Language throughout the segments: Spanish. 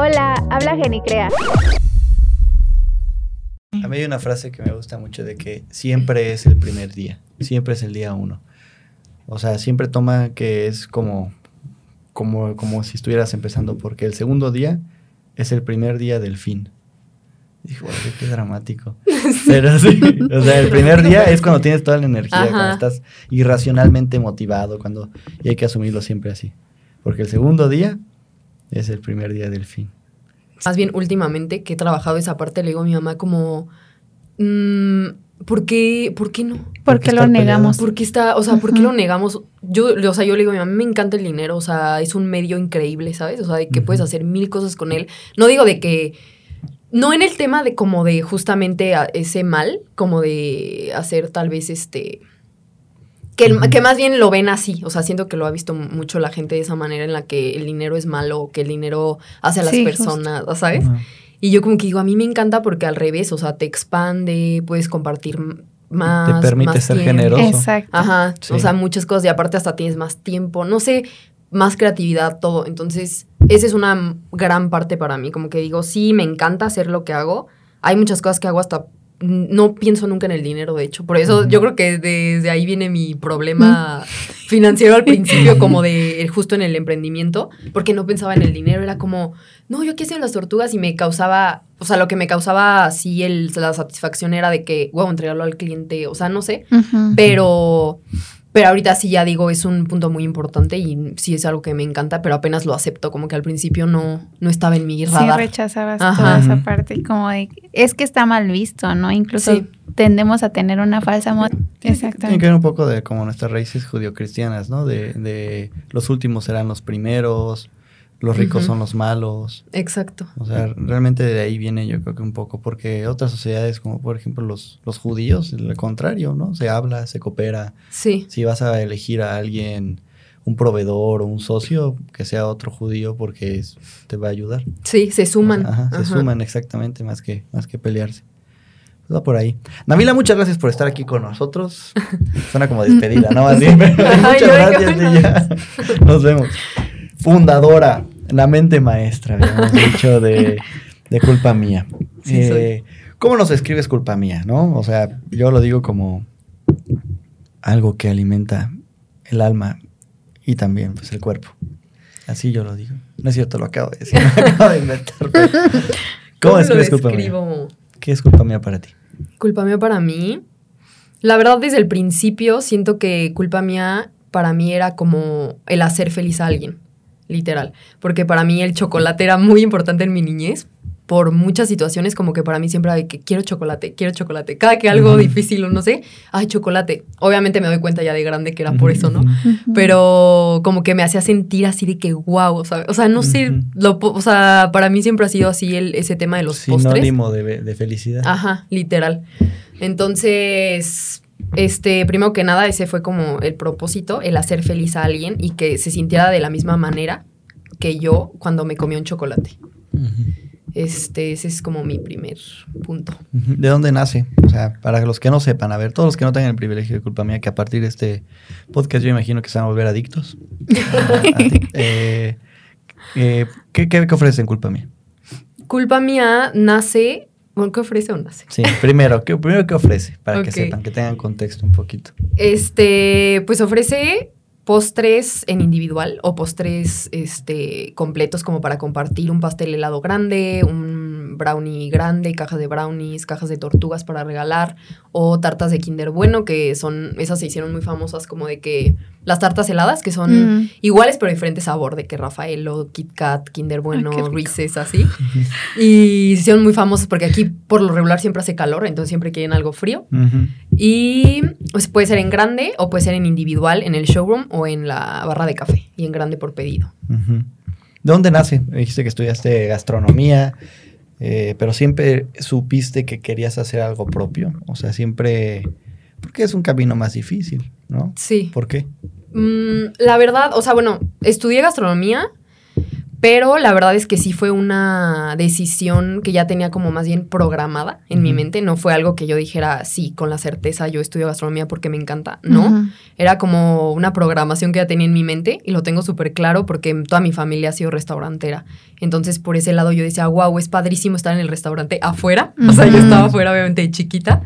Hola, habla Genicrea. A mí hay una frase que me gusta mucho de que siempre es el primer día, siempre es el día uno. O sea, siempre toma que es como, como, como si estuvieras empezando, porque el segundo día es el primer día del fin. Dijo, qué dramático. Pero sí, o sea, el primer día es cuando tienes toda la energía, cuando estás irracionalmente motivado, cuando y hay que asumirlo siempre así. Porque el segundo día es el primer día del fin. Más bien, últimamente que he trabajado esa parte, le digo a mi mamá como, mm, ¿por, qué, ¿por qué no? ¿Por qué lo negamos? ¿Por qué está, o sea, ¿por qué lo negamos? Yo, o sea, yo le digo a mi mamá, me encanta el dinero, o sea, es un medio increíble, ¿sabes? O sea, de que puedes hacer mil cosas con él. No digo de que, no en el tema de como de justamente ese mal, como de hacer tal vez este que, más bien lo ven así, o sea, siento que lo ha visto mucho la gente de esa manera en la que el dinero es malo, que el dinero hace a las personas, ¿sabes? Y yo como que digo, a mí me encanta porque al revés, o sea, te expande, puedes compartir más. Te permite ser generoso. Exacto. Ajá, o sea, muchas cosas y aparte hasta tienes más tiempo, no sé, más creatividad, todo. Entonces, esa es una gran parte para mí, como que digo, sí, me encanta hacer lo que hago. Hay muchas cosas que hago hasta no pienso nunca en el dinero, de hecho. Por eso yo creo que desde ahí viene mi problema financiero al principio, como de justo en el emprendimiento, porque no pensaba en el dinero. Era como, no, yo aquí hacía las tortugas y me causaba, o sea, lo que me causaba así el, la satisfacción era de que, wow, entregarlo al cliente, o sea, no sé. Pero pero ahorita sí ya digo, es un punto muy importante y sí es algo que me encanta, pero apenas lo acepto, como que al principio no, no estaba en mi radar. Sí, rechazabas toda esa parte, como de, es que está mal visto, ¿no? Incluso tendemos a tener una falsa Exactamente. Tiene que ver un poco de como nuestras raíces judio-cristianas, ¿no? De, de los últimos serán los primeros, los ricos son los malos. Exacto. O sea, realmente de ahí viene yo creo que un poco, porque otras sociedades, como por ejemplo los, los judíos, lo contrario, ¿no? Se habla, se coopera. Sí. Si vas a elegir a alguien, un proveedor o un socio, que sea otro judío porque te va a ayudar. Sí, se suman. ajá, se suman exactamente, más que, más que pelearse. Va por ahí. Navila, muchas gracias por estar aquí con nosotros. Suena como despedida, ¿no? Así, muchas gracias Nos vemos fundadora, la mente maestra, habíamos dicho, de, culpa mía. Eh, ¿Cómo nos escribes culpa mía, no? O sea, yo lo digo como algo que alimenta el alma y también pues, el cuerpo. Así yo lo digo. No es cierto, lo acabo de decir, lo acabo de inventar. ¿Cómo, escribes culpa mía? ¿Qué es culpa mía para ti? Culpa mía para mí. La verdad, desde el principio siento que culpa mía para mí era como el hacer feliz a alguien literal. Porque para mí el chocolate era muy importante en mi niñez. Por muchas situaciones, como que para mí siempre hay que quiero chocolate, quiero chocolate. Cada que algo difícil o no sé, ay, chocolate. Obviamente me doy cuenta ya de grande que era por eso, ¿no? Pero como que me hacía sentir así de que wow, o sea, o sea no sé, lo, o sea, para mí siempre ha sido así el, ese tema de los postres. Sinónimo de, de felicidad. Ajá, literal. Entonces, este, primero que nada, ese fue como el propósito, el hacer feliz a alguien y que se sintiera de la misma manera que yo cuando me comí un chocolate. Este, ese es como mi primer punto. ¿De dónde nace? O sea, para los que no sepan, a ver, todos los que no tengan el privilegio de culpa mía, que a partir de este podcast yo imagino que se van a volver adictos. Eh, eh, ¿qué, ¿Qué ofrecen culpa mía? Culpa mía nace ¿qué ofrece o no? Sí, primero, ¿qué, primero, ¿qué ofrece? Para que sepan, que tengan contexto un poquito. Este, pues ofrece postres en individual o postres este, completos como para compartir un pastel helado grande, un brownie grande, cajas de brownies, cajas de tortugas para regalar o tartas de Kinder Bueno, que son, esas se hicieron muy famosas como de que las tartas heladas, que son mm. iguales pero diferente sabor, de que Rafaelo, Kit Kat, Kinder Bueno, Reese's, así. y se hicieron muy famosas porque aquí por lo regular siempre hace calor, entonces siempre quieren algo frío. Y pues puede ser en grande o puede ser en individual en el showroom o en la barra de café y en grande por pedido. ¿De dónde nace? Dijiste que estudiaste gastronomía, eh, pero siempre supiste que querías hacer algo propio. O sea, siempre... Porque es un camino más difícil, ¿no? Sí. ¿Por qué? Mm, la verdad, o sea, bueno, estudié gastronomía Pero la verdad es que sí fue una decisión que ya tenía como más bien programada en mi mente. No fue algo que yo dijera, sí, con la certeza yo estudio gastronomía porque me encanta. No, era como una programación que ya tenía en mi mente y lo tengo súper claro porque toda mi familia ha sido restaurantera. Entonces por ese lado yo decía, wow, es padrísimo estar en el restaurante afuera. O sea, yo estaba afuera obviamente de chiquita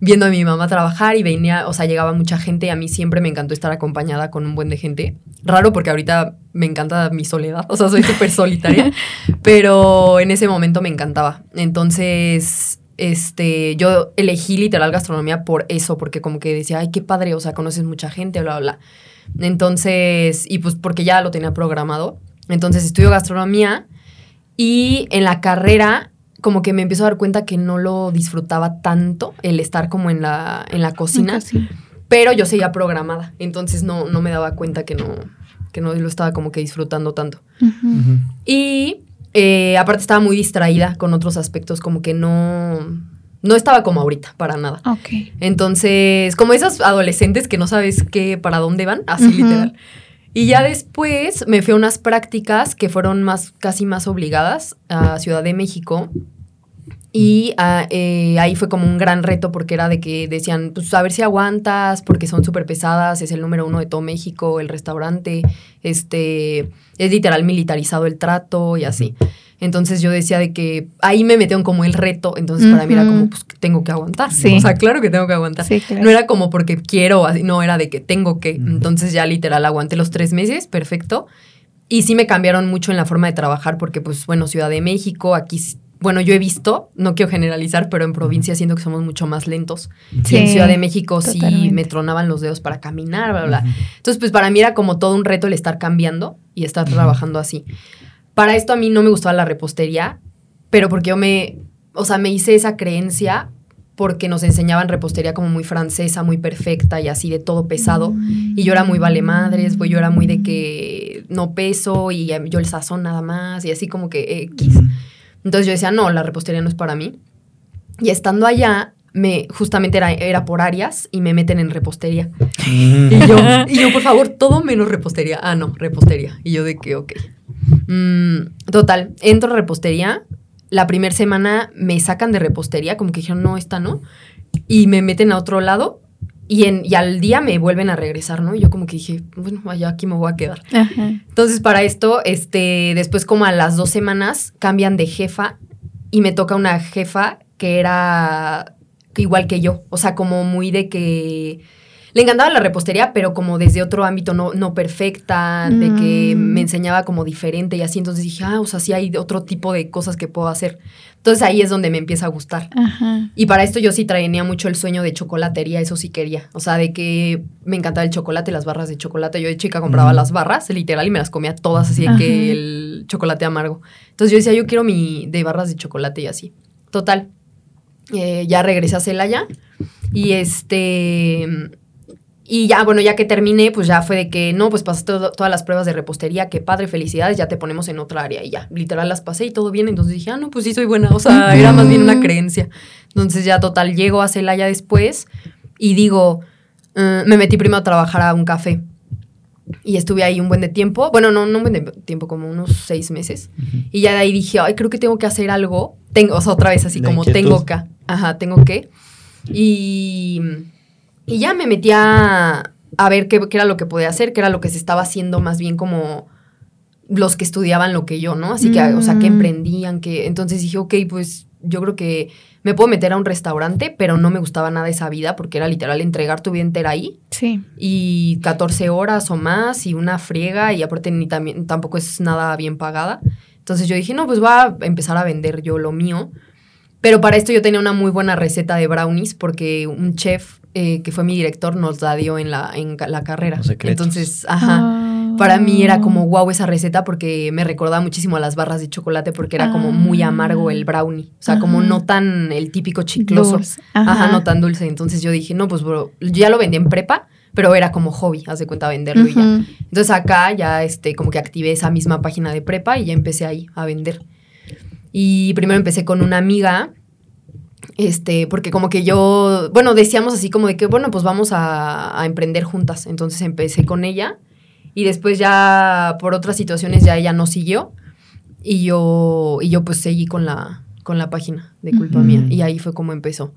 viendo a mi mamá trabajar y venía, o sea, llegaba mucha gente y a mí siempre me encantó estar acompañada con un buen de gente. Raro porque ahorita me encanta mi soledad, o sea, soy súper solitaria, pero en ese momento me encantaba. Entonces, este, yo elegí literal gastronomía por eso, porque como que decía, ay, qué padre, o sea, conoces mucha gente, bla, bla, bla. Entonces, y pues porque ya lo tenía programado. Entonces estudio gastronomía y en la carrera como que me empiezo a dar cuenta que no lo disfrutaba tanto el estar como en la, en la cocina. Pero yo seguía programada, entonces no, no me daba cuenta que no, que no lo estaba como que disfrutando tanto. Y eh, aparte estaba muy distraída con otros aspectos, como que no, no estaba como ahorita, para nada. Entonces, como esos adolescentes que no sabes qué, para dónde van, así literal. Y ya después me fui a unas prácticas que fueron más, casi más obligadas a Ciudad de México, y ah, eh, ahí fue como un gran reto porque era de que decían, pues a ver si aguantas, porque son súper pesadas, es el número uno de todo México, el restaurante, este, es literal militarizado el trato y así. Entonces yo decía de que ahí me metieron como el reto, entonces para mí era como, pues tengo que aguantar. O sea, claro que tengo que aguantar. No era como porque quiero, no, era de que tengo que. Entonces ya literal aguanté los tres meses, perfecto. Y sí me cambiaron mucho en la forma de trabajar porque, pues, bueno, Ciudad de México, aquí bueno, yo he visto, no quiero generalizar, pero en provincia siento que somos mucho más lentos. Sí, en Ciudad de México sí me tronaban los dedos para caminar, bla, bla. Entonces, pues para mí era como todo un reto el estar cambiando y estar trabajando así. Para esto a mí no me gustaba la repostería, pero porque yo me, o sea, me hice esa creencia porque nos enseñaban repostería como muy francesa, muy perfecta y así de todo pesado. Y yo era muy vale madres, pues yo era muy de que no peso y yo el sazón nada más y así como que X. Entonces yo decía, no, la repostería no es para mí. Y estando allá, me, justamente era, era por áreas y me meten en repostería. Y, yo, y yo, por favor, todo menos repostería. Ah, no, repostería. Y yo de que, ok. Mm, total, entro a repostería. La primera semana me sacan de repostería, como que dijeron, no, esta no. Y me meten a otro lado y, en, y al día me vuelven a regresar, ¿no? Y yo como que dije, bueno, allá aquí me voy a quedar. Entonces, para esto, este, después como a las dos semanas cambian de jefa y me toca una jefa que era igual que yo. O sea, como muy de que le encantaba la repostería, pero como desde otro ámbito no, no perfecta, de que mm. me enseñaba como diferente y así. Entonces dije, ah, o sea, sí hay otro tipo de cosas que puedo hacer. Entonces ahí es donde me empieza a gustar. Y para esto yo sí traía mucho el sueño de chocolatería, eso sí quería. O sea, de que me encantaba el chocolate, las barras de chocolate. Yo de chica compraba las barras, literal, y me las comía todas así que el chocolate amargo. Entonces yo decía, yo quiero mi de barras de chocolate y así. Total. Eh, ya regresé a Celaya y este y ya, bueno, ya que terminé, pues ya fue de que, no, pues pasaste todas las pruebas de repostería, qué padre, felicidades, ya te ponemos en otra área. Y ya, literal las pasé y todo bien. Entonces dije, ah, no, pues sí soy buena. O sea, era más bien una creencia. Entonces ya total, llego a Celaya después y digo, eh, me metí primero a trabajar a un café. Y estuve ahí un buen de tiempo. Bueno, no, no un buen de tiempo, como unos seis meses. Y ya de ahí dije, ay, creo que tengo que hacer algo. Tengo, o sea, otra vez así como tengo que. Ajá, tengo que. Y y ya me metí a, ver qué, era lo que podía hacer, qué era lo que se estaba haciendo más bien como los que estudiaban lo que yo, ¿no? Así que, o sea, que mm. emprendían, que... Entonces dije, ok, pues yo creo que me puedo meter a un restaurante, pero no me gustaba nada esa vida porque era literal entregar tu vida entera ahí. Sí. Y 14 horas o más y una friega y aparte ni también, tampoco es nada bien pagada. Entonces yo dije, no, pues voy a empezar a vender yo lo mío. Pero para esto yo tenía una muy buena receta de brownies porque un chef eh, que fue mi director, nos la dio en la, en la carrera. Entonces, ajá. Ah. Para mí era como wow esa receta porque me recordaba muchísimo a las barras de chocolate porque era como muy ah. amargo el brownie. O sea, como no tan el típico chicloso. Ajá. no tan dulce. Entonces yo dije, no, pues bro, ya lo vendí en prepa, pero era como hobby, haz de cuenta venderlo y ya. Entonces acá ya este, como que activé esa misma página de prepa y ya empecé ahí a vender. Y primero empecé con una amiga este, porque como que yo, bueno, decíamos así como de que, bueno, pues vamos a, emprender juntas. Entonces empecé con ella y después ya por otras situaciones ya ella no siguió. Y yo, y yo pues seguí con la, con la página de culpa mía. Y ahí fue como empezó.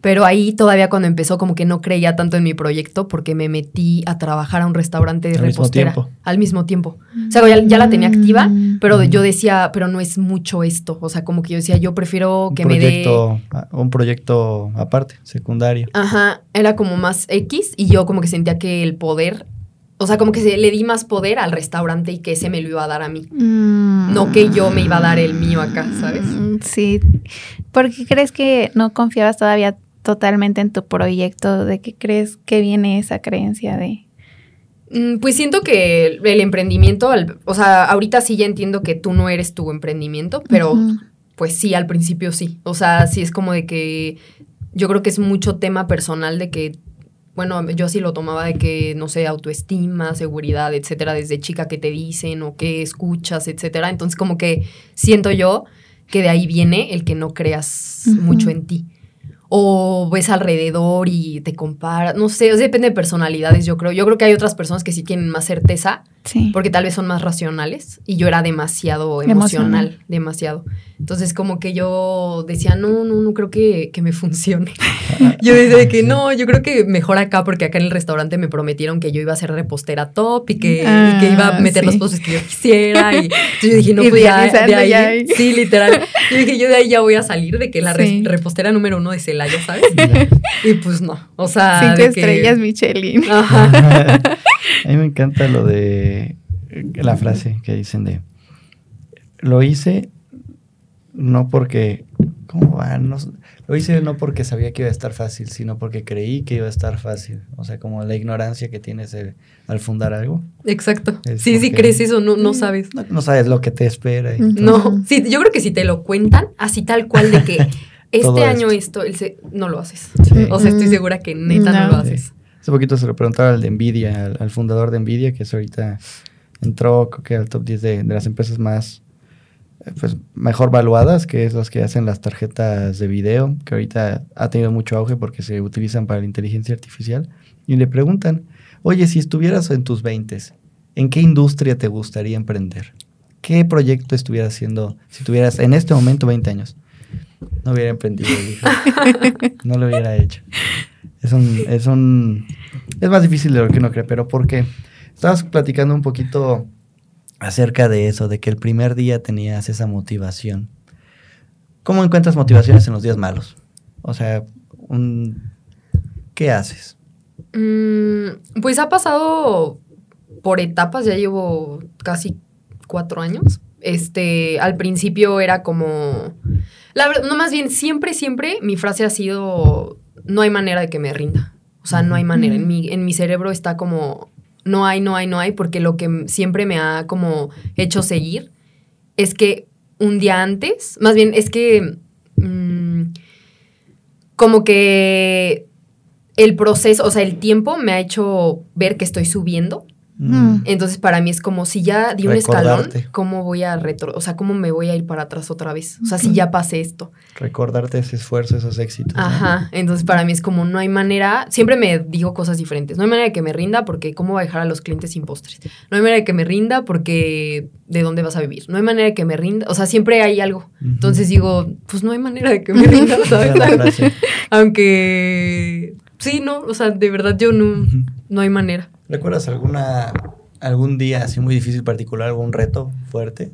Pero ahí todavía cuando empezó como que no creía tanto en mi proyecto porque me metí a trabajar a un restaurante de repostera al mismo tiempo. O sea, ya, la tenía activa, pero yo decía, pero no es mucho esto. O sea, como que yo decía, yo prefiero que me dé... Un proyecto aparte, secundario. Ajá, era como más X y yo como que sentía que el poder o sea, como que se, le di más poder al restaurante y que ese me lo iba a dar a mí. Mm. No que yo me iba a dar el mío acá, ¿sabes? Sí. ¿Por qué crees que no confiabas todavía totalmente en tu proyecto? ¿De qué crees que viene esa creencia de...? Mm, pues siento que el, emprendimiento, o sea, ahorita sí ya entiendo que tú no eres tu emprendimiento, pero pues sí, al principio sí. O sea, sí es como de que yo creo que es mucho tema personal de que, bueno, yo así lo tomaba de que, no sé, autoestima, seguridad, etcétera, desde chica que te dicen o que escuchas, etcétera. Entonces como que siento yo que de ahí viene el que no creas mucho en ti o ves alrededor y te comparas, no sé, depende de personalidades, yo creo. Yo creo que hay otras personas que sí tienen más certeza, porque tal vez son más racionales, y yo era demasiado emocional, demasiado. Entonces como que yo decía, no, no, no creo que, que me funcione. yo decía que no, yo creo que mejor acá, porque acá en el restaurante me prometieron que yo iba a ser repostera top y que, que iba a ah, meter los postres que yo quisiera. Y yo dije, no, pues ya, de ahí, sí, literal. Yo dije, yo de ahí ya voy a salir de que la repostera número uno ¿sabes? y pues no, o sea... Cinco estrellas Michelin. Ajá. a mí me encanta lo de la frase que dicen de, lo hice no porque, ¿cómo va? lo hice no porque sabía que iba a estar fácil, sino porque creí que iba a estar fácil. O sea, como la ignorancia que tienes al fundar algo. Exacto. sí, sí crees eso, no, no sabes. No, sabes lo que te espera. no, sí, yo creo que si te lo cuentan, así tal cual de que este año esto, no lo haces. O sea, estoy segura que neta no, lo haces. Hace poquito se lo preguntaba al de Nvidia, al, fundador de Nvidia, que es ahorita entró creo que al top 10 de, de las empresas más pues, mejor valuadas, que es las que hacen las tarjetas de video, que ahorita ha tenido mucho auge porque se utilizan para la inteligencia artificial. Y le preguntan, oye, si estuvieras en tus 20, ¿en qué industria te gustaría emprender? ¿Qué proyecto estuvieras haciendo si tuvieras en este momento 20 años? No hubiera emprendido, no lo hubiera hecho. Es un, es un, es más difícil de lo que uno cree, pero ¿por qué? Estabas platicando un poquito acerca de eso, de que el primer día tenías esa motivación. ¿Cómo encuentras motivaciones en los días malos? O sea, un, ¿qué haces? Mm, pues ha pasado por etapas, ya llevo casi cuatro años. Este, al principio era como, la no más bien, siempre, siempre mi frase ha sido, no hay manera de que me rinda. O sea, no hay manera. En mi, en mi cerebro está como, no hay, no hay, no hay, porque lo que siempre me ha como hecho seguir es que un día antes, más bien es que mm, como que el proceso, o sea, el tiempo me ha hecho ver que estoy subiendo Mm. Entonces, para mí es como si ya di un escalón, ¿cómo voy a retro, o sea, cómo me voy a ir para atrás otra vez? O sea, si ya pasé esto. Recordarte ese esfuerzo, esos éxitos. Ajá, entonces para mí es como no hay manera, siempre me digo cosas diferentes. No hay manera de que me rinda porque cómo voy a dejar a los clientes sin postres. No hay manera de que me rinda porque de dónde vas a vivir. No hay manera de que me rinda, o sea, siempre hay algo. Entonces digo, pues no hay manera de que me rinda, ¿sabes? Aunque sí, no, o sea, de verdad yo no, no hay manera. ¿Recuerdas alguna algún día así muy difícil particular, algún reto fuerte?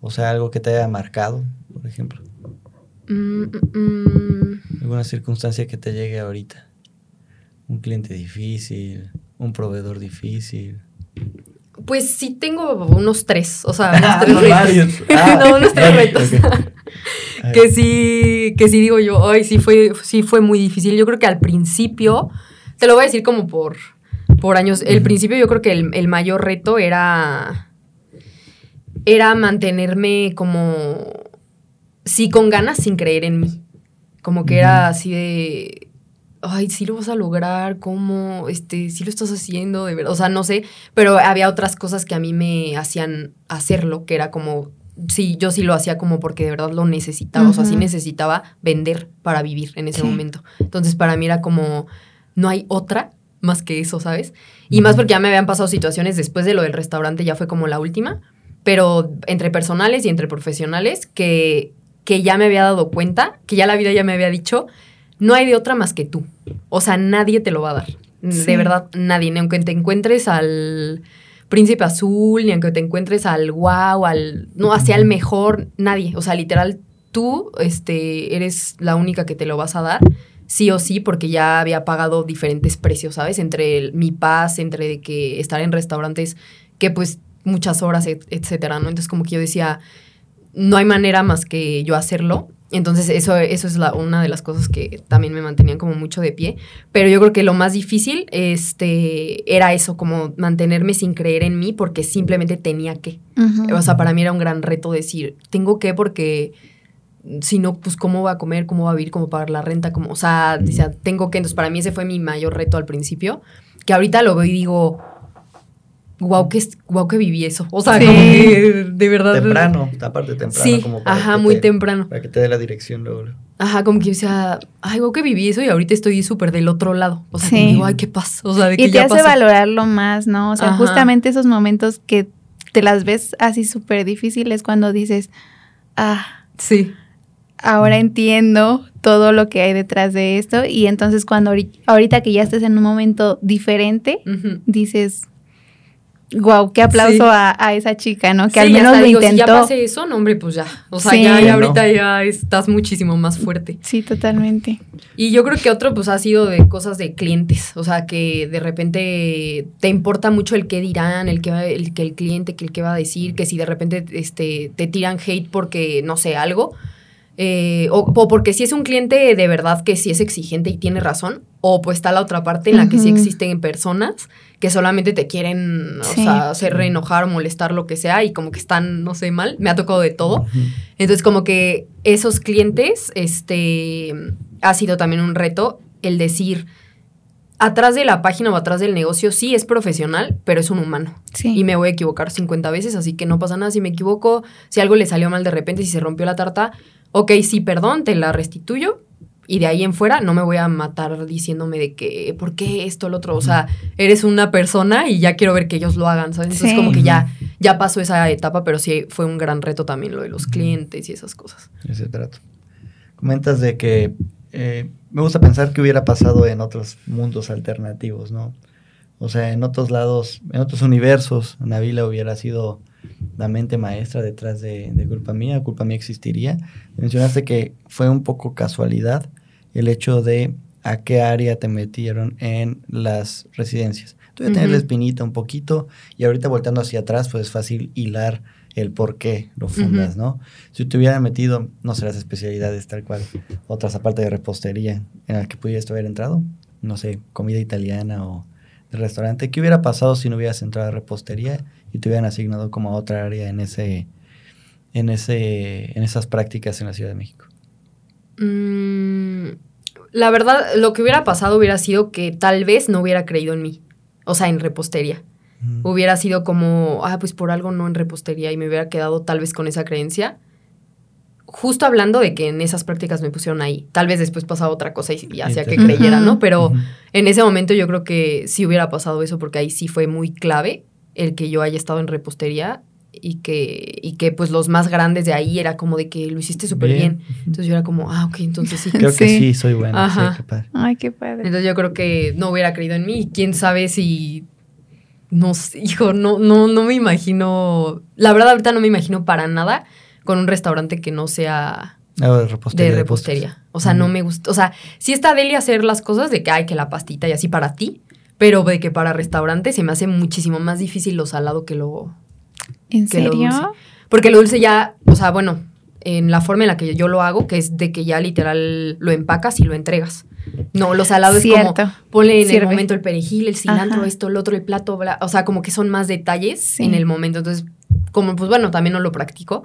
O sea, algo que te haya marcado, por ejemplo. Mm, mm, mm. Alguna circunstancia que te llegue ahorita. Un cliente difícil, un proveedor difícil. Pues sí tengo unos tres, o sea, unos tres retos. Ah, no, unos tres retos. que sí, que sí digo yo, ay, sí fue, sí fue muy difícil. Yo creo que al principio, te lo voy a decir como por por años. El principio yo creo que el, mayor reto era, era mantenerme como, sí, con ganas, sin creer en mí. Como que era así de, ay, sí lo vas a lograr, ¿cómo? Este, sí lo estás haciendo, de verdad. O sea, no sé, pero había otras cosas que a mí me hacían hacerlo, que era como, sí, yo sí lo hacía como porque de verdad lo necesitaba. O sea, sí necesitaba vender para vivir en ese momento. Entonces, para mí era como, no hay otra más que eso, ¿sabes? Y más porque ya me habían pasado situaciones después de lo del restaurante, ya fue como la última, pero entre personales y entre profesionales, que, que ya me había dado cuenta, que ya la vida ya me había dicho, no hay de otra más que tú. O sea, nadie te lo va a dar. De verdad, nadie. Ni aunque te encuentres al príncipe azul, ni aunque te encuentres al wow, al. No, hacia el mejor, nadie. O sea, literal, tú este, eres la única que te lo vas a dar. Sí o sí, porque ya había pagado diferentes precios, ¿sabes? Entre mi paz, entre que estar en restaurantes que pues muchas horas, etcétera, ¿no? Entonces como que yo decía, no hay manera más que yo hacerlo. Entonces eso, eso es la, una de las cosas que también me mantenían como mucho de pie. Pero yo creo que lo más difícil este, era eso, como mantenerme sin creer en mí porque simplemente tenía que. O sea, para mí era un gran reto decir, tengo que porque si no, pues cómo va a comer, cómo va a vivir, cómo pagar la renta, como, o sea, decía, tengo que. Entonces para mí ese fue mi mayor reto al principio, que ahorita lo veo y digo, Guau que, wow que viví eso. O sea, como que de verdad. Temprano, aparte temprano. Sí, ajá, muy temprano. Para que te dé la dirección luego. Ajá, como que, o sea, ay, guau que viví eso y ahorita estoy súper del otro lado. O sea, digo, ay, qué paz. O sea, de que y te hace valorarlo más, ¿no? O sea, justamente esos momentos que te las ves así súper difíciles cuando dices, ah. Sí. Ahora entiendo todo lo que hay detrás de esto. Y entonces, cuando ahorita que ya estés en un momento diferente, dices, Wow, qué aplauso a, esa chica, ¿no? Que al menos lo intentó. Si ya pasé eso, no, hombre, pues ya. O sea, ya, ahorita ya estás muchísimo más fuerte. Sí, totalmente. Y yo creo que otro, pues, ha sido de cosas de clientes. O sea, que de repente te importa mucho el qué dirán, el que el, que el cliente, que el que va a decir, que si de repente este, te tiran hate porque, no sé, algo. Eh, o, porque si es un cliente de verdad que sí es exigente y tiene razón, o pues está la otra parte en la que sí existen personas que solamente te quieren, o sea, hacer enojar o molestar, lo que sea, y como que están, no sé, mal. Me ha tocado de todo. Entonces, como que esos clientes, este, ha sido también un reto el decir, atrás de la página o atrás del negocio sí es profesional, pero es un humano. Y me voy a equivocar 50 veces, así que no pasa nada si me equivoco, si algo le salió mal de repente, si se rompió la tarta, ok, sí, perdón, te la restituyo, y de ahí en fuera no me voy a matar diciéndome de que, ¿por qué esto, lo otro? O sea, eres una persona y ya quiero ver que ellos lo hagan, ¿sabes? Entonces como que ya, ya pasó esa etapa, pero sí fue un gran reto también lo de los clientes y esas cosas. Ese trato. Comentas de que eh, me gusta pensar que hubiera pasado en otros mundos alternativos, ¿no? O sea, en otros lados, en otros universos, Navila hubiera sido la mente maestra detrás de, de Culpa Mía, Culpa Mía existiría. Mencionaste que fue un poco casualidad, el hecho de a qué área te metieron en las residencias. Tú voy a tener la espinita un poquito y ahorita volteando hacia atrás, pues es fácil hilar el por qué lo fundas, ¿no? Si te hubieran metido, no sé, las especialidades tal cual, otras aparte de repostería en las que pudieras haber entrado, no sé, comida italiana o de restaurante, ¿qué hubiera pasado si no hubieras entrado a repostería y te hubieran asignado como a otra área en ese, en ese, en esas prácticas en la Ciudad de México? Mm, la verdad, lo que hubiera pasado hubiera sido que tal vez no hubiera creído en mí. O sea, en repostería. Hubiera sido como, ah, pues por algo no en repostería y me hubiera quedado tal vez con esa creencia. Justo hablando de que en esas prácticas me pusieron ahí. Tal vez después pasaba otra cosa y, hacía que creyera, ¿no? Pero en ese momento yo creo que sí hubiera pasado eso porque ahí sí fue muy clave el que yo haya estado en repostería y que, y que pues los más grandes de ahí era como de que lo hiciste súper bien. Entonces yo era como, ah, ok, entonces sí. Creo que sí, soy buena. Ajá. qué padre. Ay, qué padre. Entonces yo creo que no hubiera creído en mí. Quién sabe si. No hijo, no, no, no me imagino. La verdad, ahorita no me imagino para nada con un restaurante que no sea. Ah, de repostería. De repostería. O sea, no me gusta. O sea, sí está Deli hacer las cosas de que hay que la pastita y así para ti. Pero de que para restaurante se me hace muchísimo más difícil lo salado que lo, ¿En serio? Porque lo dulce ya, o sea, bueno, en la forma en la que yo lo hago, que es de que ya literal lo empacas y lo entregas. No, lo salado es como ponle en el momento el perejil, el cilantro, esto, el otro, el plato, bla, o sea, como que son más detalles en el momento. Entonces, como pues bueno, también no lo practico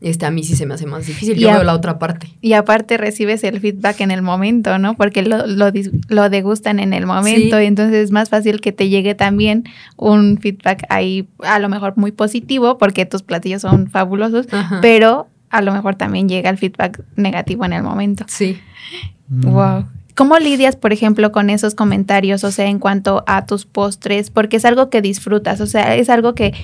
este, a mí sí se me hace más difícil. Yo veo la otra parte. Y aparte recibes el feedback en el momento, ¿no? Porque lo, lo, lo degustan en el momento y entonces es más fácil que te llegue también un feedback ahí a lo mejor muy positivo porque tus platillos son fabulosos, pero a lo mejor también llega el feedback negativo en el momento. Sí. Wow. ¿Cómo lidias, por ejemplo, con esos comentarios, o sea, en cuanto a tus postres? Porque es algo que disfrutas, o sea, es algo que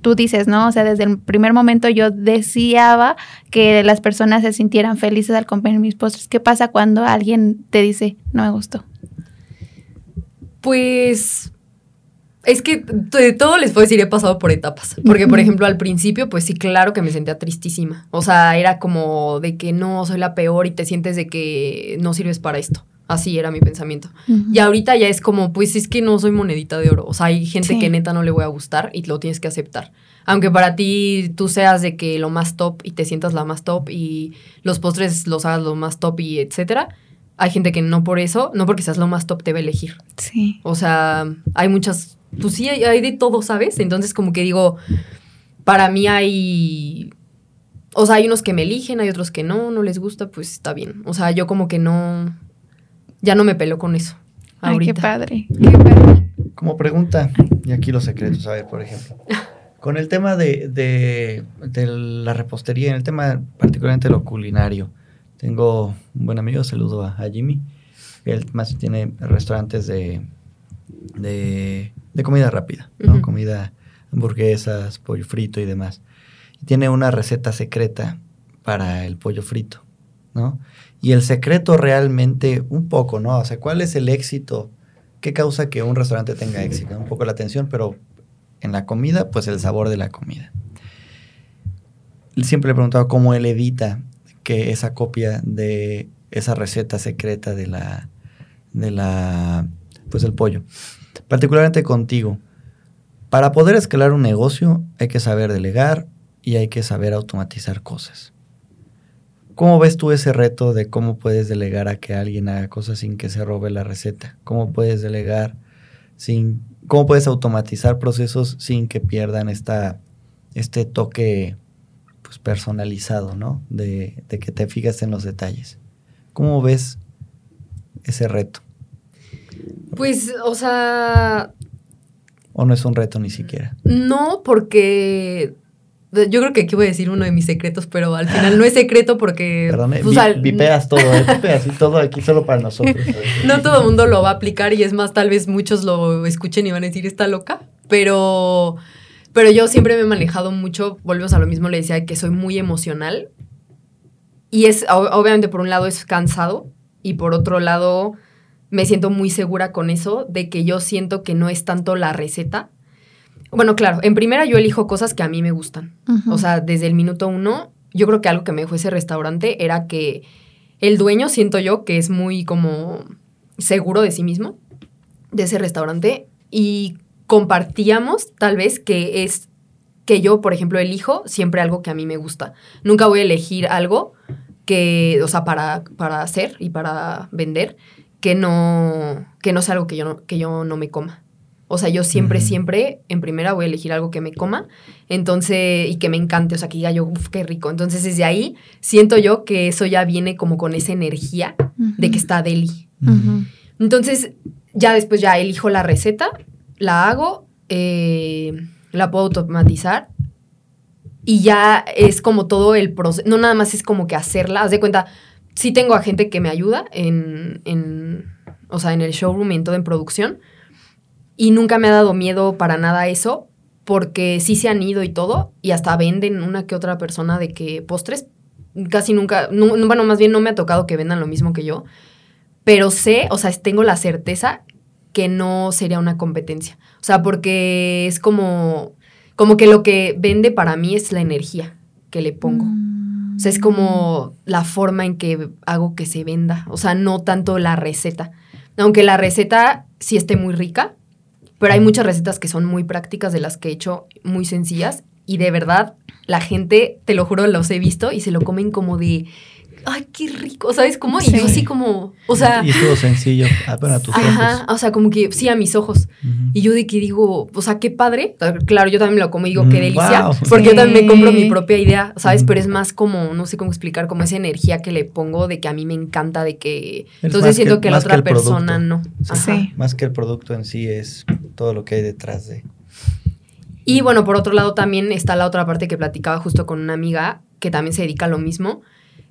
tú dices, ¿no? O sea, desde el primer momento yo deseaba que las personas se sintieran felices al comer mis postres. ¿Qué pasa cuando alguien te dice, no me gustó? Pues es que de todo les puedo decir, he pasado por etapas. Porque, por ejemplo, al principio, pues sí, claro que me sentía tristísima. O sea, era como de que no, soy la peor y te sientes de que no sirves para esto. Así era mi pensamiento. Y ahorita ya es como, pues es que no soy monedita de oro. O sea, hay gente que neta no le voy a gustar y lo tienes que aceptar. Aunque para ti tú seas de que lo más top y te sientas la más top y los postres los hagas lo más top y etcétera. Hay gente que no por eso, no porque seas lo más top, te va a elegir. Sí. O sea, hay muchas pues sí, hay, de todo, ¿sabes? Entonces como que digo, para mí hay... O sea, hay unos que me eligen, hay otros que no, no les gusta, pues está bien. O sea, yo como que no... Ya no me pelo con eso. Ay, qué padre, qué padre. Como pregunta, y aquí los secretos, a ver, por ejemplo. Con el tema de, de, de, la repostería, en el tema particularmente lo culinario, tengo un buen amigo, saludo a, a Jimmy, él más tiene restaurantes de, de de comida rápida, ¿no? Comida, hamburguesas, pollo frito y demás. Y tiene una receta secreta para el pollo frito, ¿no? Y el secreto realmente, un poco, ¿no? O sea, ¿cuál es el éxito? ¿Qué causa que un restaurante tenga éxito? Un poco la atención, pero en la comida, pues el sabor de la comida. Siempre le he preguntado cómo él evita que esa copia de esa receta secreta de la, de la, pues el pollo, particularmente contigo. Para poder escalar un negocio hay que saber delegar y hay que saber automatizar cosas. ¿Cómo ves tú ese reto de cómo puedes delegar a que alguien haga cosas sin que se robe la receta? ¿Cómo puedes delegar sin cómo puedes automatizar procesos sin que pierdan esta este toque pues, personalizado, ¿no? De, de que te fijas en los detalles. ¿Cómo ves ese reto? Pues, o sea... ¿O no es un reto ni siquiera? No, porque yo creo que aquí voy a decir uno de mis secretos, pero al final no es secreto porque... Perdón, pues, vipeas todo, ¿eh? vipeas y todo aquí solo para nosotros. no todo el mundo lo va a aplicar y es más, tal vez muchos lo escuchen y van a decir, está loca, pero... Pero yo siempre me he manejado mucho, volvemos a lo mismo, le decía que soy muy emocional. Y es, obviamente, por un lado es cansado y por otro lado me siento muy segura con eso, de que yo siento que no es tanto la receta. Bueno, claro, en primera yo elijo cosas que a mí me gustan. O sea, desde el minuto uno, yo creo que algo que me dejó ese restaurante era que el dueño, siento yo, que es muy como seguro de sí mismo, de ese restaurante, y compartíamos tal vez que es que yo, por ejemplo, elijo siempre algo que a mí me gusta. Nunca voy a elegir algo que, o sea, para, para hacer y para vender, que no, que no sea algo que yo no, que yo no me coma. O sea, yo siempre, siempre, en primera voy a elegir algo que me coma, entonces, y que me encante, o sea, que diga yo, uff, qué rico. Entonces, desde ahí, siento yo que eso ya viene como con esa energía de que está deli. Entonces, ya después ya elijo la receta, la hago, eh, la puedo automatizar y ya es como todo el proceso, no nada más es como que hacerla, haz de cuenta, sí tengo a gente que me ayuda en, en, o sea, en el showroom y en todo en producción. Y nunca me ha dado miedo para nada eso, porque sí se han ido y todo, y hasta venden una que otra persona de que postres, casi nunca, bueno, más bien no me ha tocado que vendan lo mismo que yo, pero sé, o sea, tengo la certeza que no sería una competencia. O sea, porque es como, como que lo que vende para mí es la energía que le pongo. Mm. O sea, es como la forma en que hago que se venda. O sea, no tanto la receta. Aunque la receta sí esté muy rica, pero hay muchas recetas que son muy prácticas de las que he hecho muy sencillas y de verdad la gente, te lo juro, los he visto y se lo comen como de ay, qué rico, ¿sabes cómo? Y yo así como, o sea... Y estuvo sencillo, para tus ajá, o sea, como que sí, a mis ojos. Y yo de que digo, o sea, qué padre. Claro, yo también lo como y digo, qué mm, delicia. Porque yo también me compro mi propia idea, ¿sabes? Pero es más como, no sé cómo explicar, como esa energía que le pongo de que a mí me encanta, de que... entonces siento que, la otra persona no. Sí. Más que el producto en sí es todo lo que hay detrás de... Y bueno, por otro lado también está la otra parte que platicaba justo con una amiga que también se dedica a lo mismo,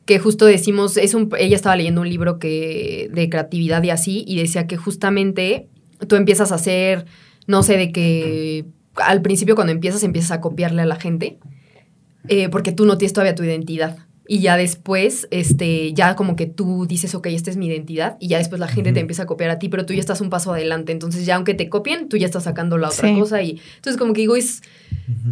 que justo decimos, es un, ella estaba leyendo un libro que, de creatividad y así, y decía que justamente tú empiezas a hacer, no sé, de que al principio cuando empiezas, empiezas a copiarle a la gente, eh, porque tú no tienes todavía tu identidad. Y ya después, este, ya como que tú dices, ok, esta es mi identidad, y ya después la gente te empieza a copiar a ti, pero tú ya estás un paso adelante. Entonces, ya aunque te copien, tú ya estás sacando la otra cosa. Y entonces, como que digo, es.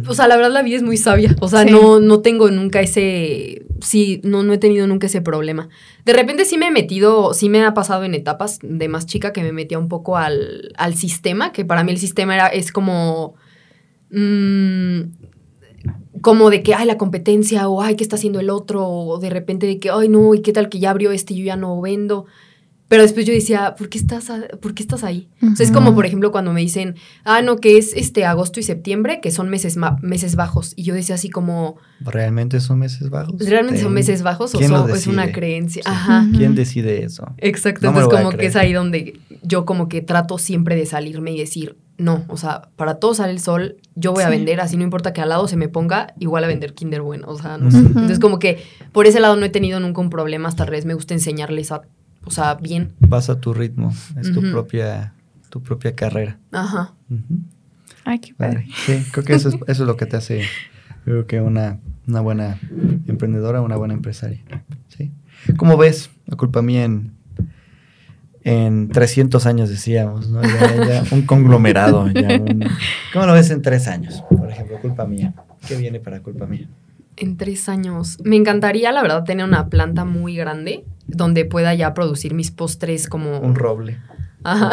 O sea, la verdad, la vida es muy sabia. O sea, no, no tengo nunca ese. Sí, no, no he tenido nunca ese problema. De repente sí me he metido, sí me ha pasado en etapas de más chica que me metía un poco al, al sistema, que para mí el sistema era, es como. Mmm, como de que, ay, la competencia, o ay, ¿qué está haciendo el otro? O de repente de que, ay, no, ¿y qué tal que ya abrió este y yo ya no vendo? Pero después yo decía, ¿por qué estás, ¿por qué estás ahí? o sea, es como, por ejemplo, cuando me dicen, ah, no, que es este agosto y septiembre, que son meses, meses bajos. Y yo decía así como... ¿Realmente son meses bajos? ¿Realmente son meses bajos o es una creencia? Ajá. ¿Quién decide eso? Exacto. Entonces, como que es ahí donde yo como que trato siempre de salirme y decir, no, o sea, para todos sale el sol, yo voy a vender, así no importa que al lado se me ponga, igual a vender Kinder Bueno, o sea, no sé. Entonces, como que por ese lado no he tenido nunca un problema, hasta al revés, me gusta enseñarles a, o sea, bien. Vas a tu ritmo, es tu propia, tu propia carrera. Ajá. Ay, qué padre. Sí, creo que eso es, eso es lo que te hace, creo que una, una buena emprendedora, una buena empresaria, ¿sí? ¿Cómo ves, la culpa mía en en 300 años, decíamos, ¿no? Ya, un conglomerado. ¿Cómo lo ves en tres años? Por ejemplo, culpa mía. ¿Qué viene para culpa mía? En tres años. Me encantaría, la verdad, tener una planta muy grande donde pueda ya producir mis postres como... Un roble. Ajá.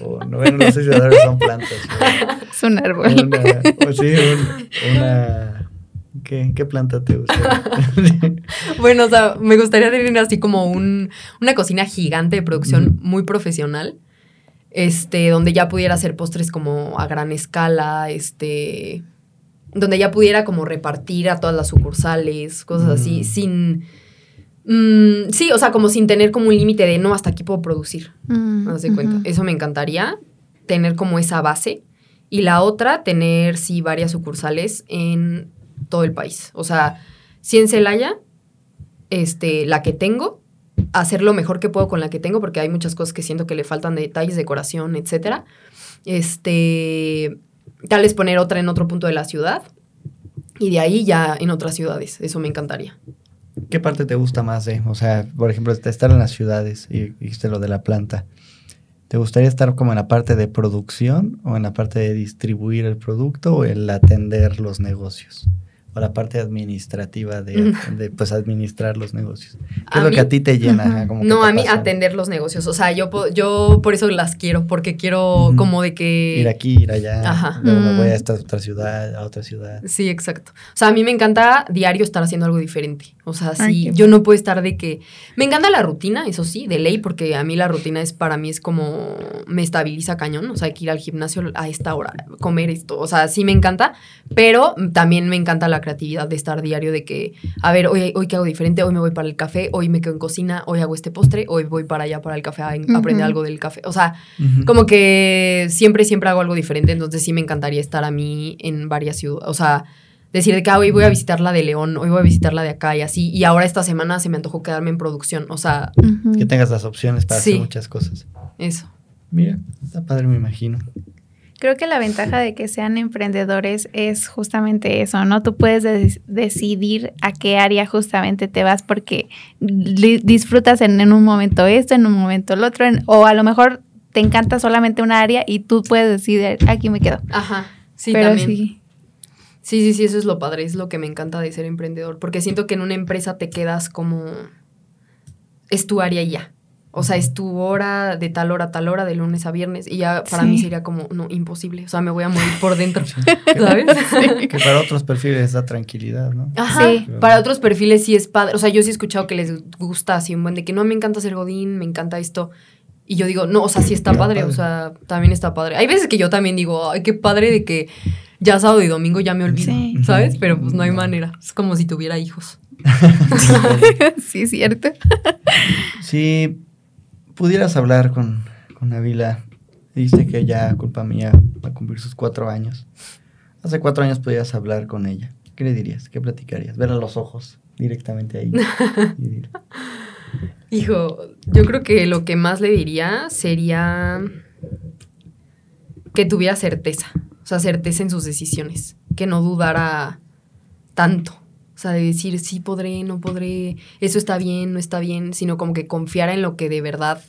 O, no, no sé si son plantas. Es un árbol. o sí, una ¿Qué, planta te gusta? bueno, o sea, me gustaría tener así como un, una cocina gigante de producción muy profesional. Este, donde ya pudiera hacer postres como a gran escala, este, donde ya pudiera como repartir a todas las sucursales, cosas así, sin... Mm, sí, o sea, como sin tener como un límite de no, hasta aquí puedo producir. Mm, cuenta. Eso me encantaría, tener como esa base. Y la otra, tener, sí, varias sucursales en todo el país. O sea, si en Celaya, este, la que tengo, hacer lo mejor que puedo con la que tengo, porque hay muchas cosas que siento que le faltan de detalles, decoración, etcétera. Este, tal vez poner otra en otro punto de la ciudad y de ahí ya en otras ciudades. Eso me encantaría. ¿Qué parte te gusta más de? O sea, por ejemplo, estar en las ciudades y dijiste lo de la planta. ¿Te gustaría estar como en la parte de producción o en la parte de distribuir el producto o en atender los negocios? O la parte administrativa de, de, pues administrar los negocios. ¿Qué es lo que a ti te llena? no, a mí atender los negocios. O sea, yo, yo por eso las quiero, porque quiero como de que... Ir aquí, ir allá. Ajá. Luego me voy a esta otra ciudad, a otra ciudad. Sí, exacto. O sea, a mí me encanta diario estar haciendo algo diferente. O sea, sí, yo no puedo estar de que... Me encanta la rutina, eso sí, de ley, porque a mí la rutina es para mí es como... Me estabiliza cañón. O sea, hay que ir al gimnasio a esta hora, comer esto. O sea, sí me encanta, pero también me encanta la creatividad de estar diario, de que, a ver, hoy, hoy qué hago diferente, hoy me voy para el café, hoy me quedo en cocina, hoy hago este postre, hoy voy para allá para el café a aprender algo del café. O sea, como que siempre, siempre hago algo diferente, entonces sí me encantaría estar a mí en varias ciudades, o sea, decir de que ah, hoy voy a visitar la de León, hoy voy a visitar la de acá y así, y ahora esta semana se me antojó quedarme en producción, o sea... Que tengas las opciones para hacer muchas cosas. Eso. Mira, está padre, me imagino. Creo que la ventaja de que sean emprendedores es justamente eso, ¿no? Tú puedes decidir a qué área justamente te vas porque disfrutas en, un momento esto, en un momento el otro, o a lo mejor te encanta solamente una área y tú puedes decidir, aquí me quedo. Ajá, sí, también. Sí. Sí, sí, sí, eso es lo padre, es lo que me encanta de ser emprendedor, porque siento que en una empresa te quedas como... es tu área y ya. O sea, es tu hora de tal hora a tal hora, de lunes a viernes, y ya para mí sería como, no, imposible. O sea, me voy a morir por dentro, ¿sabes? Que para otros perfiles da tranquilidad, ¿no? Ajá, sí. Para otros perfiles sí es padre. O sea, yo sí he escuchado que les gusta así un buen de que no me encanta ser godín, me encanta esto. Y yo digo, no, o sea, sí está padre, o sea, también está padre. Hay veces que yo también digo, ay, qué padre de que ya sábado y domingo ya me olvido, ¿sabes? Pero pues no hay manera. Es como si tuviera hijos. sí, cierto. Sí, pudieras hablar con, con Navila, dice que ya, culpa mía, va a cumplir sus cuatro años. Hace cuatro años podías hablar con ella. ¿Qué le dirías? ¿Qué platicarías? Ver a los ojos directamente ahí. Hijo, yo creo que lo que más le diría sería que tuviera certeza. O sea, certeza en sus decisiones. Que no dudara tanto. O sea, de decir, sí podré, no podré, eso está bien, no está bien, sino como que confiar en lo que de verdad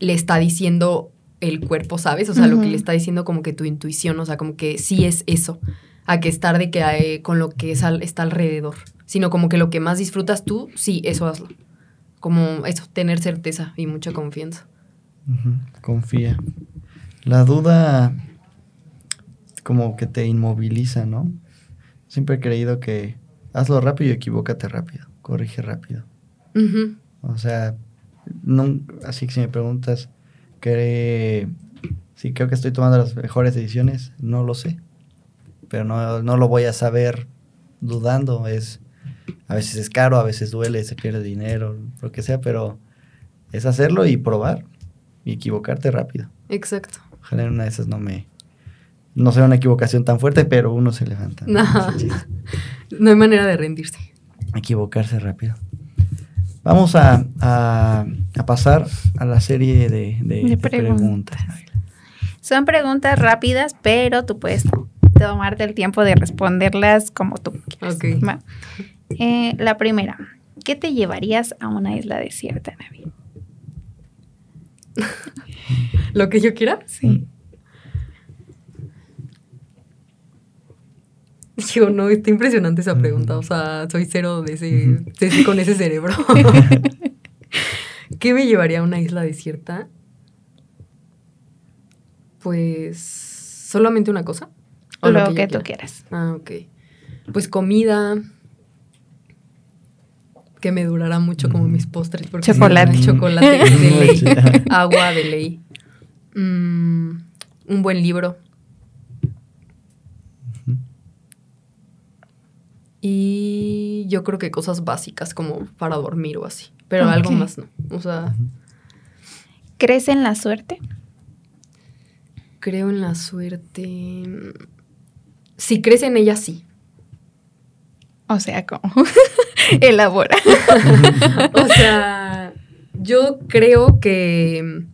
le está diciendo el cuerpo, ¿sabes? O sea, lo que le está diciendo como que tu intuición, o sea, como que sí es eso, a que estar de que hay, con lo que está alrededor, sino como que lo que más disfrutas tú, sí, eso hazlo. Como eso, tener certeza y mucha confianza. Confía. La duda como que te inmoviliza, ¿no? Siempre he creído que hazlo rápido y equivócate rápido, corrige rápido. O sea, no, así que si me preguntas, que si creo que estoy tomando las mejores decisiones, no lo sé. Pero no, no lo voy a saber dudando. Es, a veces es caro, a veces duele, se pierde dinero, lo que sea, pero es hacerlo y probar y equivocarte rápido. Exacto. Ojalá en una de esas no me, no sea una equivocación tan fuerte, pero uno se levanta. No, no hay manera de rendirse. Equivocarse rápido. Vamos a, pasar a la serie de, preguntas. Son preguntas rápidas, pero tú puedes tomarte el tiempo de responderlas como tú quieras. Eh, la primera, ¿qué te llevarías a una isla desierta, Navi? ¿Lo que yo quiera? Sí. Yo no, está impresionante esa pregunta. O sea, soy cero de ese, con ese cerebro. ¿Qué me llevaría a una isla desierta? Pues solamente una cosa. ¿O lo, que, tú quieras. Ah, ok. Pues comida. Que me durará mucho como mis postres. Porque chocolate. chocolate de ley. Agua de ley. Mm, un buen libro. Y yo creo que cosas básicas como para dormir o así. Pero algo más no. O sea. ¿Crees en la suerte? Creo en la suerte. Si crees en ella, sí. O sea, ¿cómo? Elabora. o sea, yo creo que.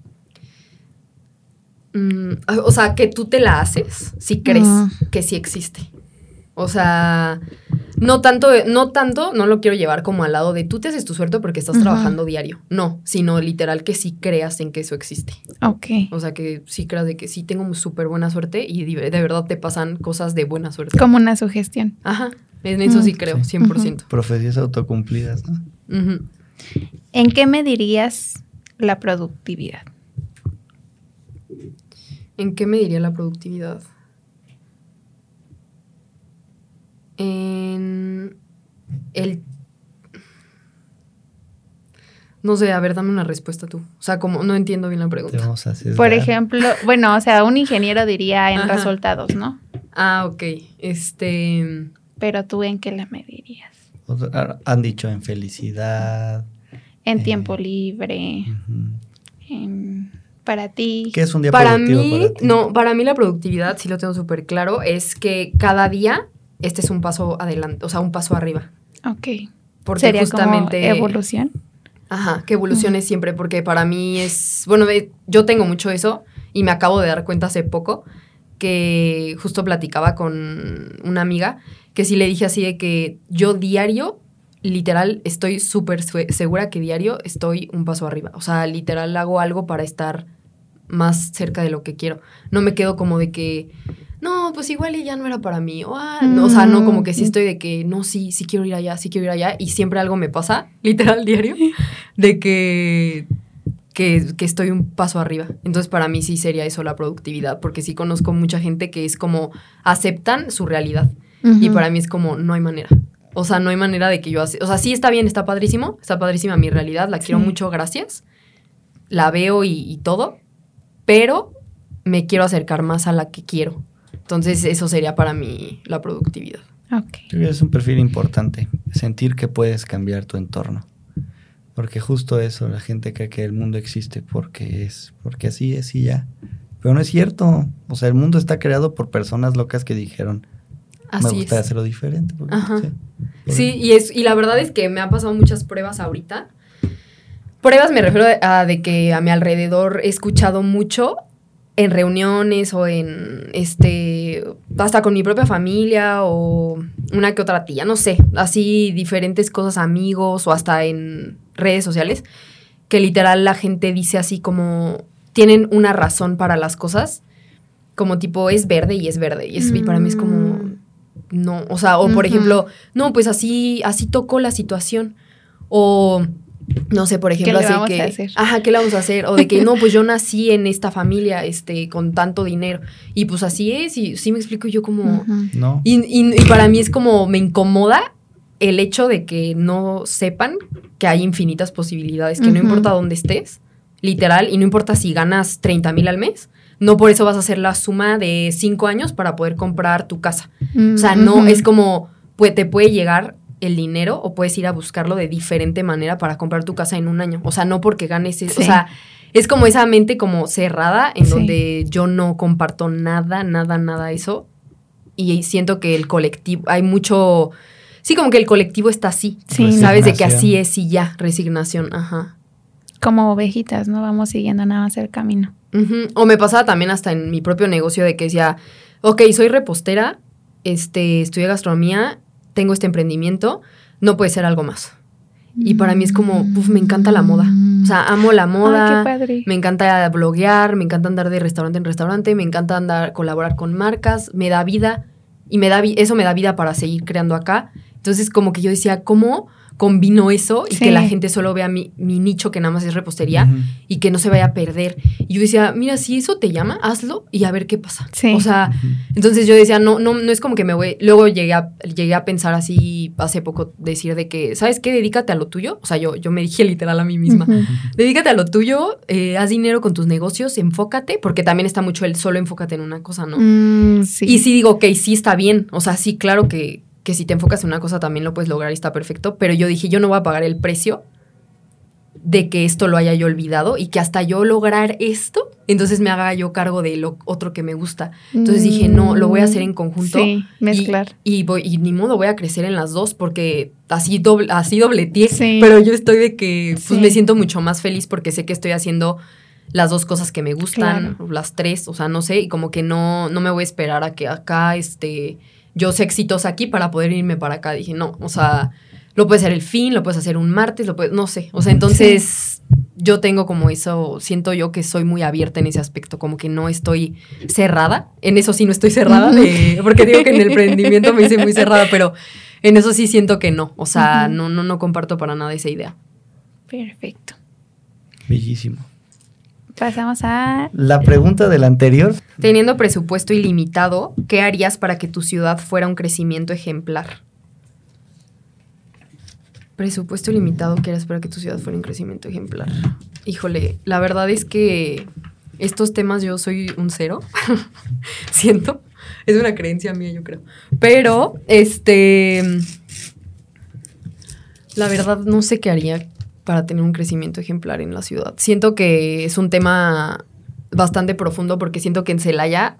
Mm, o sea, que tú te la haces si crees que sí existe. O sea, no tanto, no tanto, no lo quiero llevar como al lado de tú te haces tu suerte porque estás trabajando diario. No, sino literal que sí creas en que eso existe. Ok. O sea, que sí creas de que sí tengo súper buena suerte y de, verdad te pasan cosas de buena suerte. Como una sugestión. Ajá. En eso sí creo, 100%. Profecías autocumplidas, ¿no? ¿En qué medirías la productividad? ¿En qué mediría la productividad? En el... No sé, a ver, dame una respuesta tú. O sea, como no entiendo bien la pregunta. Por ejemplo, bueno, o sea, un ingeniero diría en resultados, ¿no? Ah, ok. Este... Pero tú en qué la medirías? Han dicho en felicidad. En eh, tiempo libre. para ti. ¿Qué es un día para mí, No, para mí la productividad, sí lo tengo súper claro, es que cada día este es un paso adelante, o sea, un paso arriba. Ok. Porque ¿Sería justamente... evolución? Ajá, que evolucione siempre, porque para mí es, bueno, yo tengo mucho eso y me acabo de dar cuenta hace poco que justo platicaba con una amiga que sí le dije así de que yo diario, literal, estoy súper segura que diario estoy un paso arriba. O sea, literal hago algo para estar más cerca de lo que quiero. No me quedo como de que, no, pues igual y ya no era para mí. O, ah, o sea, no, como que sí mm. estoy de que, no, sí, sí quiero ir allá, sí quiero ir allá. Y siempre algo me pasa, literal, diario, de que, que, estoy un paso arriba. Entonces, para mí sí sería eso la productividad, porque sí conozco mucha gente que es como, aceptan su realidad. Y para mí es como, no hay manera. O sea, no hay manera de que yo... Hace, o sea, sí está bien, está padrísimo, está padrísima mi realidad, la quiero mucho, gracias. La veo y, y todo, pero me quiero acercar más a la que quiero. Entonces, eso sería para mí la productividad. Okay. Es un perfil importante, sentir que puedes cambiar tu entorno. Porque justo eso, la gente cree que el mundo existe porque es, porque así es y ya. Pero no es cierto. O sea, el mundo está creado por personas locas que dijeron, me gustaría hacerlo diferente. Sí, y, es, y la verdad es que me han pasado muchas pruebas ahorita. Pruebas me refiero a de que a mi alrededor he escuchado mucho en reuniones o en este hasta con mi propia familia o una que otra tía, no sé, así diferentes cosas, amigos o hasta en redes sociales, que literal la gente dice así como tienen una razón para las cosas, como tipo es verde y es verde y, es, y para mí es como Mm. no, o sea, o por ejemplo, no, pues así así tocó la situación o no sé, por ejemplo, le así vamos que a hacer? ajá, ¿qué le vamos a hacer? O de que no, pues yo nací en esta familia este con tanto dinero y pues así es y sí me explico yo como. No. y, y- y para mí es como me incomoda el hecho de que no sepan que hay infinitas posibilidades, que no importa dónde estés, literal, y no importa si ganas 30 mil al mes, no por eso vas a hacer la suma de 5 años para poder comprar tu casa. O sea, no, Ujú. es como, pues, te puede llegar el dinero o puedes ir a buscarlo de diferente manera para comprar tu casa en un año. O sea, no porque ganes, es- o Sí. sea, es como esa mente como cerrada en Sí. donde yo no comparto nada, nada, nada eso. Y siento que el colectivo, hay mucho, sí, como que el colectivo está así. Sí, Sabes de que así es y ya, resignación, ajá. Como ovejitas, ¿no? Vamos siguiendo nada más el camino. O me pasaba también hasta en mi propio negocio de que decía, ok, soy repostera, este, estudié gastronomía, tengo este emprendimiento, no puede ser algo más. Y para mí es como, me encanta la moda. O sea, amo la moda. Ay, qué padre. Me encanta bloguear, me encanta andar de restaurante en restaurante, me encanta andar, colaborar con marcas, me da vida y me da eso me da vida para seguir creando acá. Entonces, como que yo decía, ¿cómo combino eso y Sí. que la gente solo vea mi, mi nicho que nada más es repostería y que no se vaya a perder? Y yo decía, mira, si eso te llama, hazlo y a ver qué pasa. Sí. O sea, entonces yo decía, no, no, no es como que me voy. Luego llegué a, llegué a pensar así hace poco, decir de que, ¿sabes qué? Dedícate a lo tuyo. O sea, yo, yo me dije literal a mí misma. Ujú. Dedícate a lo tuyo, eh, haz dinero con tus negocios, enfócate, porque también está mucho el solo enfócate en una cosa, ¿no? Mm, sí. Y sí digo, ok, sí está bien. O sea, sí, claro que, que si te enfocas en una cosa también lo puedes lograr y está perfecto. Pero yo dije, yo no voy a pagar el precio de que esto lo haya yo olvidado y que hasta yo lograr esto, entonces me haga yo cargo de lo otro que me gusta. Entonces dije, no, lo voy a hacer en conjunto. Sí, mezclar. Y, y voy, y ni modo, voy a crecer en las dos porque así doble, así dobleteé. Sí. Pero yo estoy de que pues, Sí. me siento mucho más feliz porque sé que estoy haciendo las dos cosas que me gustan, Claro. las tres, o sea, no sé, y como que no, no me voy a esperar a que acá este, yo sea exitosa aquí para poder irme para acá. Dije, no, o sea, lo puedes hacer el fin, lo puedes hacer un martes, lo puedes, no sé. O sea, entonces yo tengo como eso, siento yo que soy muy abierta en ese aspecto, como que no estoy cerrada. En eso sí no estoy cerrada, de- porque digo que en el emprendimiento me hice muy cerrada, pero en eso sí siento que no. O sea, no, no, no comparto para nada esa idea. Perfecto. Bellísimo. Pasamos a La pregunta del anterior. Teniendo presupuesto ilimitado, ¿qué harías para que tu ciudad fuera un crecimiento ejemplar? Presupuesto ilimitado, ¿qué harías para que tu ciudad fuera un crecimiento ejemplar? Híjole, la verdad es que estos temas yo soy un cero, siento. Es una creencia mía, yo creo. Pero, este, la verdad no sé qué haría para tener un crecimiento ejemplar en la ciudad. Siento que es un tema bastante profundo porque siento que en Celaya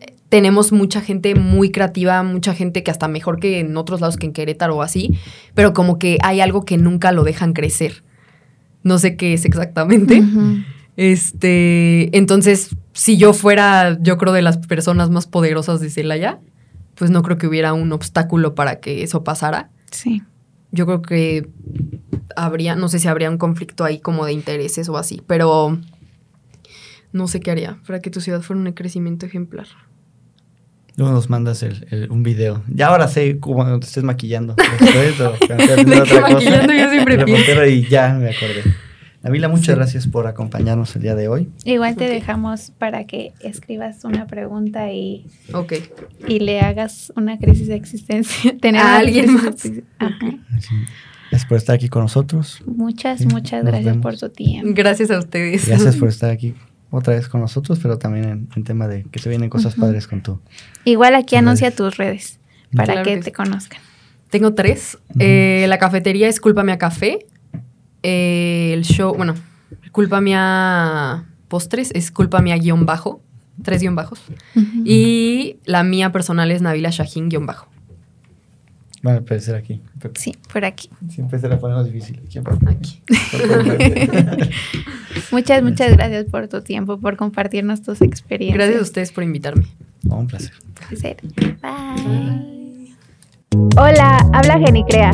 eh, tenemos mucha gente muy creativa, mucha gente que hasta mejor que en otros lados que en Querétaro o así, pero como que hay algo que nunca lo dejan crecer. No sé qué es exactamente. Este, entonces, si yo fuera, yo creo, de las personas más poderosas de Celaya, pues no creo que hubiera un obstáculo para que eso pasara. Sí. Yo creo que habría, no sé si habría un conflicto ahí como de intereses o así, pero no sé qué haría para que tu ciudad fuera un crecimiento ejemplar. Luego nos mandas el- el- un video. Ya ahora sé cómo te estés maquillando. Después, o cuando De otra que cosa. maquillando yo siempre pienso. Y ya me acordé. Navila, muchas Sí. gracias por acompañarnos el día de hoy. Igual te dejamos para que escribas una pregunta y, Ok. y le hagas una crisis de existencia. Tener ¿A alguien más? Ajá. Así. Gracias por estar aquí con nosotros. Muchas, Sí, muchas gracias vemos. por tu tiempo. Gracias a ustedes. Gracias por estar aquí otra vez con nosotros, pero también en, en tema de que se vienen cosas padres con tú. Igual aquí Redes. anuncia tus redes para Claro que que te conozcan. Tengo tres. Eh, la cafetería es Culpa Mía Café. Eh, el show, bueno, Culpa Mía Postres es Culpa Mía guion bajo. Tres guion bajos. Y la mía personal es Navila Shahin guion bajo. Bueno, puede ser aquí. Sí, por aquí. Siempre se la ponemos difícil. Aquí. muchas, muchas gracias por tu tiempo, por compartirnos tus experiencias. Gracias a ustedes por invitarme. No, un placer. Bye. Hola, habla Genicrea.